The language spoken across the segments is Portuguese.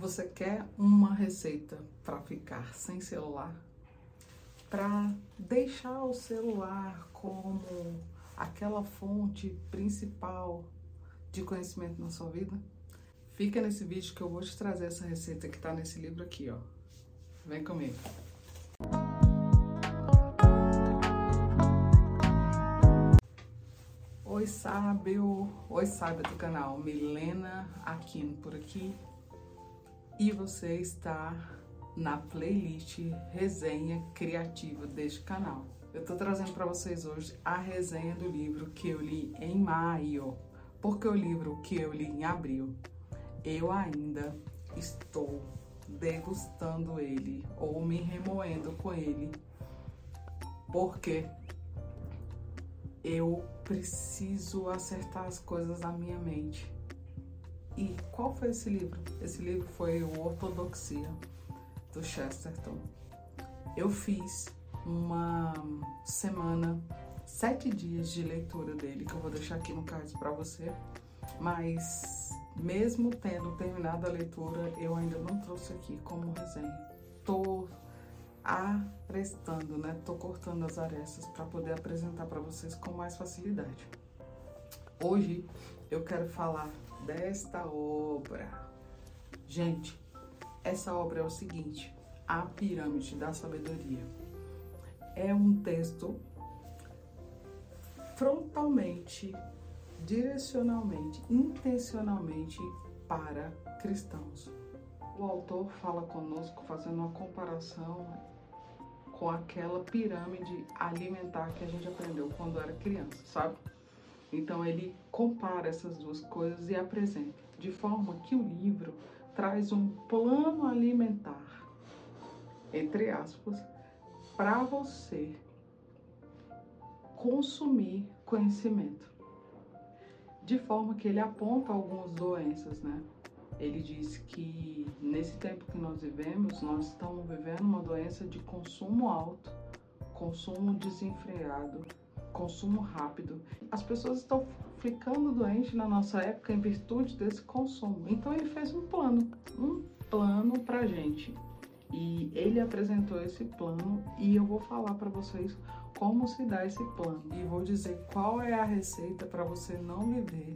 Você quer uma receita para ficar sem celular? Para deixar o celular como aquela fonte principal de conhecimento na sua vida? Fica nesse vídeo que eu vou te trazer essa receita que está nesse livro aqui, ó. Vem comigo. Oi, sábio! Oi, sábio do canal. Milena Aquino por aqui e você está na playlist Resenha Criativa deste canal. Eu estou trazendo para vocês hoje a resenha do livro que eu li em maio, porque o livro que eu li em abril, eu ainda estou degustando ele ou me remoendo com ele, porque eu preciso acertar as coisas na minha mente e qual foi esse livro? Esse livro foi o Ortodoxia, do Chesterton. Eu fiz uma semana, sete dias de leitura dele, que eu vou deixar aqui no card para você. Mas, mesmo tendo terminado a leitura, eu ainda não trouxe aqui como resenha. Tô aprestando, né? Tô cortando as arestas para poder apresentar para vocês com mais facilidade. Hoje eu quero falar desta obra. Gente, essa obra é o seguinte: A Pirâmide da Sabedoria. É um texto frontalmente, direcionalmente, intencionalmente para cristãos. O autor fala conosco fazendo uma comparação com aquela pirâmide alimentar que a gente aprendeu quando era criança, sabe? Então ele compara essas duas coisas e apresenta, de forma que o livro traz um plano alimentar, entre aspas, para você consumir conhecimento. De forma que ele aponta algumas doenças, né? Ele diz que nesse tempo que nós vivemos, nós estamos vivendo uma doença de consumo alto, consumo desenfreado, consumo rápido. As pessoas estão ficando doentes na nossa época em virtude desse consumo. Então ele fez um plano, um plano pra gente. E ele apresentou esse plano e eu vou falar para vocês como se dá esse plano e vou dizer qual é a receita para você não viver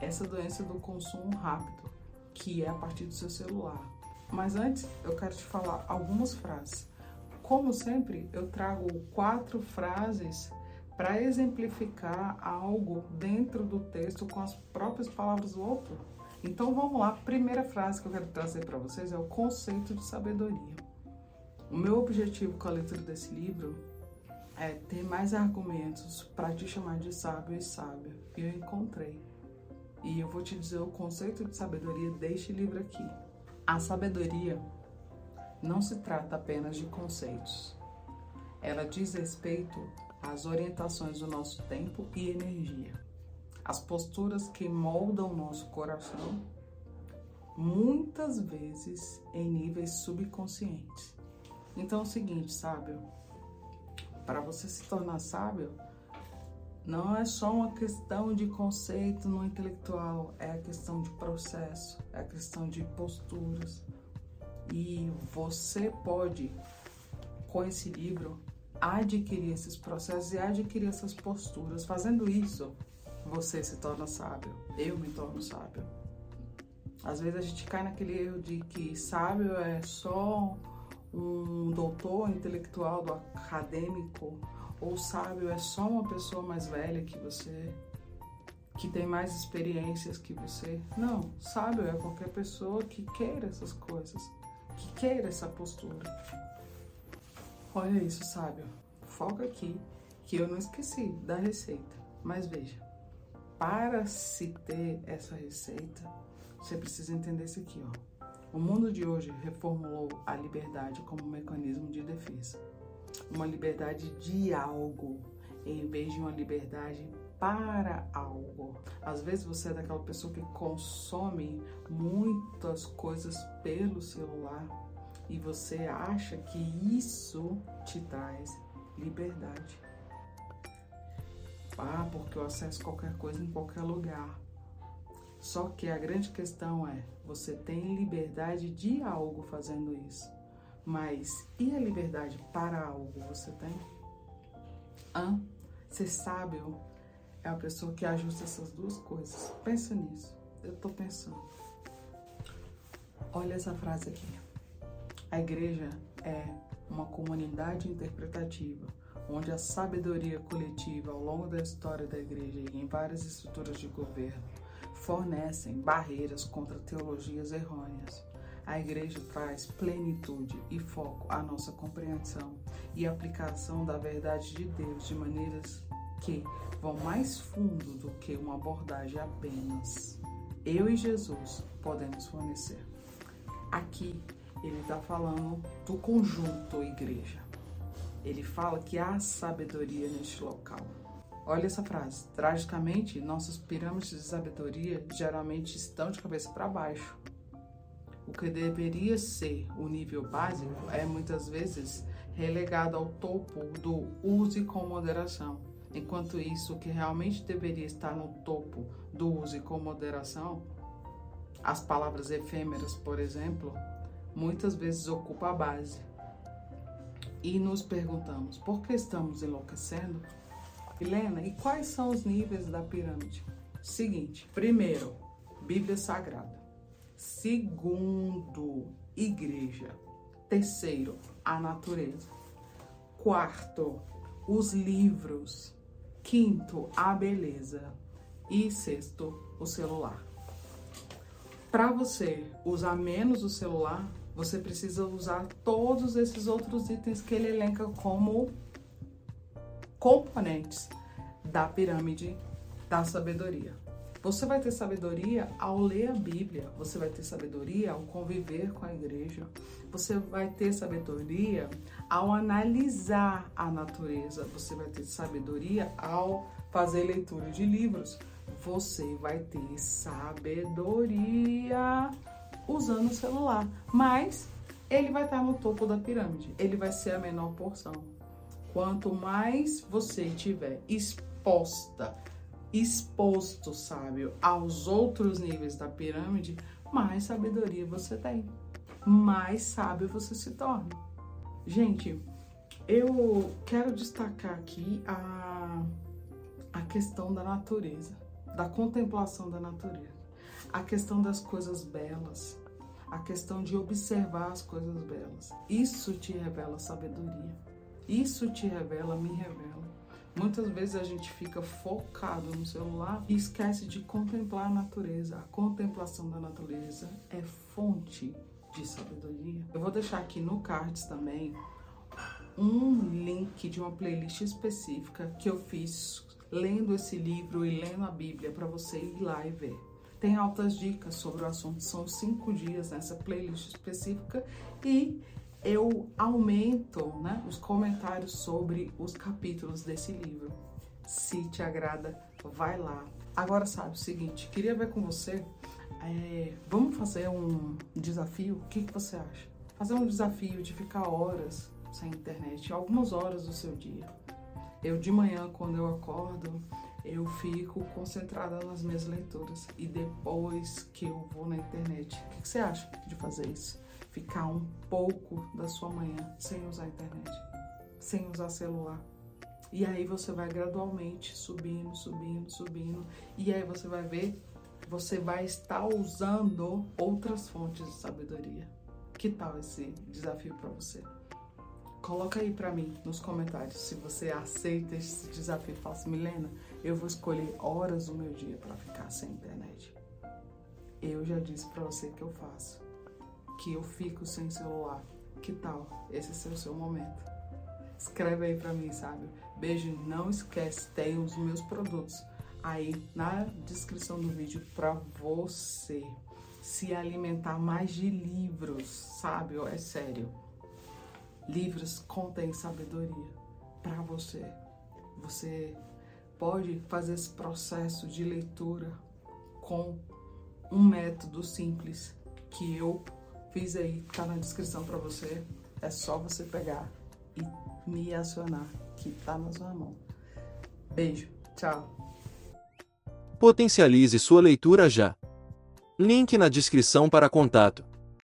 essa doença do consumo rápido, que é a partir do seu celular. Mas antes, eu quero te falar algumas frases. Como sempre, eu trago quatro frases para exemplificar algo dentro do texto com as próprias palavras do autor. Então vamos lá, a primeira frase que eu quero trazer para vocês é o conceito de sabedoria. O meu objetivo com a leitura desse livro é ter mais argumentos para te chamar de sábio e sábia. E eu encontrei. E eu vou te dizer o conceito de sabedoria deste livro aqui. A sabedoria não se trata apenas de conceitos. Ela diz respeito as orientações do nosso tempo e energia, as posturas que moldam nosso coração, muitas vezes em níveis subconscientes. Então é o seguinte, sábio, para você se tornar sábio, não é só uma questão de conceito no intelectual, é a questão de processo, é a questão de posturas. E você pode, com esse livro, adquirir esses processos e adquirir essas posturas. Fazendo isso, você se torna sábio. Eu me torno sábio. Às vezes a gente cai naquele erro de que sábio é só um doutor intelectual do acadêmico, ou sábio é só uma pessoa mais velha que você, que tem mais experiências que você. Não, sábio é qualquer pessoa que queira essas coisas, que queira essa postura. Olha isso, sábio. Foca aqui que eu não esqueci da receita. Mas veja, para se ter essa receita, você precisa entender isso aqui, ó. O mundo de hoje reformulou a liberdade como mecanismo de defesa. Uma liberdade de algo, em vez de uma liberdade para algo. Às vezes você é daquela pessoa que consome muitas coisas pelo celular e você acha que isso te traz liberdade. Ah, porque eu acesso qualquer coisa em qualquer lugar. Só que a grande questão é: você tem liberdade de algo fazendo isso. Mas e a liberdade para algo você tem? Hã? Ser sábio é a pessoa que ajusta essas duas coisas. Pensa nisso. Eu tô pensando. Olha essa frase aqui. A igreja é uma comunidade interpretativa, onde a sabedoria coletiva ao longo da história da igreja e em várias estruturas de governo fornecem barreiras contra teologias errôneas. A igreja traz plenitude e foco à nossa compreensão e aplicação da verdade de Deus de maneiras que vão mais fundo do que uma abordagem apenas. Eu e Jesus podemos fornecer. Aqui ele está falando do conjunto igreja. Ele fala que há sabedoria neste local. Olha essa frase. Tragicamente, nossas pirâmides de sabedoria geralmente estão de cabeça para baixo. O que deveria ser o nível básico é muitas vezes relegado ao topo do use com moderação. Enquanto isso, o que realmente deveria estar no topo do use com moderação, as palavras efêmeras, por exemplo, muitas vezes ocupa a base. E nos perguntamos, por que estamos enlouquecendo? Helena, e quais são os níveis da pirâmide? Seguinte, primeiro, Bíblia Sagrada. Segundo, igreja. Terceiro, a natureza. Quarto, os livros. Quinto, a beleza. E sexto, o celular. Para você usar menos o celular, você precisa usar todos esses outros itens que ele elenca como componentes da pirâmide da sabedoria. Você vai ter sabedoria ao ler a Bíblia, você vai ter sabedoria ao conviver com a igreja, você vai ter sabedoria ao analisar a natureza, você vai ter sabedoria ao fazer leitura de livros, você vai ter sabedoria usando o celular, mas ele vai estar no topo da pirâmide, ele vai ser a menor porção. Quanto mais você tiver exposta, exposto, sábio, aos outros níveis da pirâmide, mais sabedoria você tem, mais sábio você se torna. Gente, eu quero destacar aqui a, a questão da natureza, da contemplação da natureza, a questão das coisas belas, a questão de observar as coisas belas. Isso te revela sabedoria. Isso te revela, me revela. Muitas vezes a gente fica focado no celular e esquece de contemplar a natureza. A contemplação da natureza é fonte de sabedoria. Eu vou deixar aqui no cards também um link de uma playlist específica que eu fiz lendo esse livro e lendo a Bíblia para você ir lá e ver. Tem altas dicas sobre o assunto, são cinco dias nessa playlist específica e eu aumento né, os comentários sobre os capítulos desse livro. Se te agrada, vai lá. Agora sabe o seguinte, queria ver com você, é, vamos fazer um desafio? O que, que você acha? Fazer um desafio de ficar horas sem internet, algumas horas do seu dia. Eu de manhã, quando eu acordo, eu fico concentrada nas minhas leituras e depois que eu vou na internet. O que, você acha de fazer isso? ficar um pouco da sua manhã sem usar a internet, sem usar celular. E aí você vai gradualmente subindo, subindo, subindo. E aí você vai ver, você vai estar usando outras fontes de sabedoria. Que tal esse desafio para você? Coloca aí para mim nos comentários se você aceita esse desafio. Fala assim, Milena, eu vou escolher horas do meu dia para ficar sem internet. Eu já disse para você que eu faço que eu fico sem celular. Que tal? Esse ser o seu momento. Escreve aí pra mim, sabe? Beijo, não esquece, tem os meus produtos aí na descrição do vídeo pra você se alimentar mais de livros, sabe? É sério. Livros contêm sabedoria para você. Você pode fazer esse processo de leitura com um método simples que eu Fiz aí, tá na descrição para você. É só você pegar e me acionar, que tá na sua mão. Beijo, tchau. Potencialize sua leitura já. Link na descrição para contato.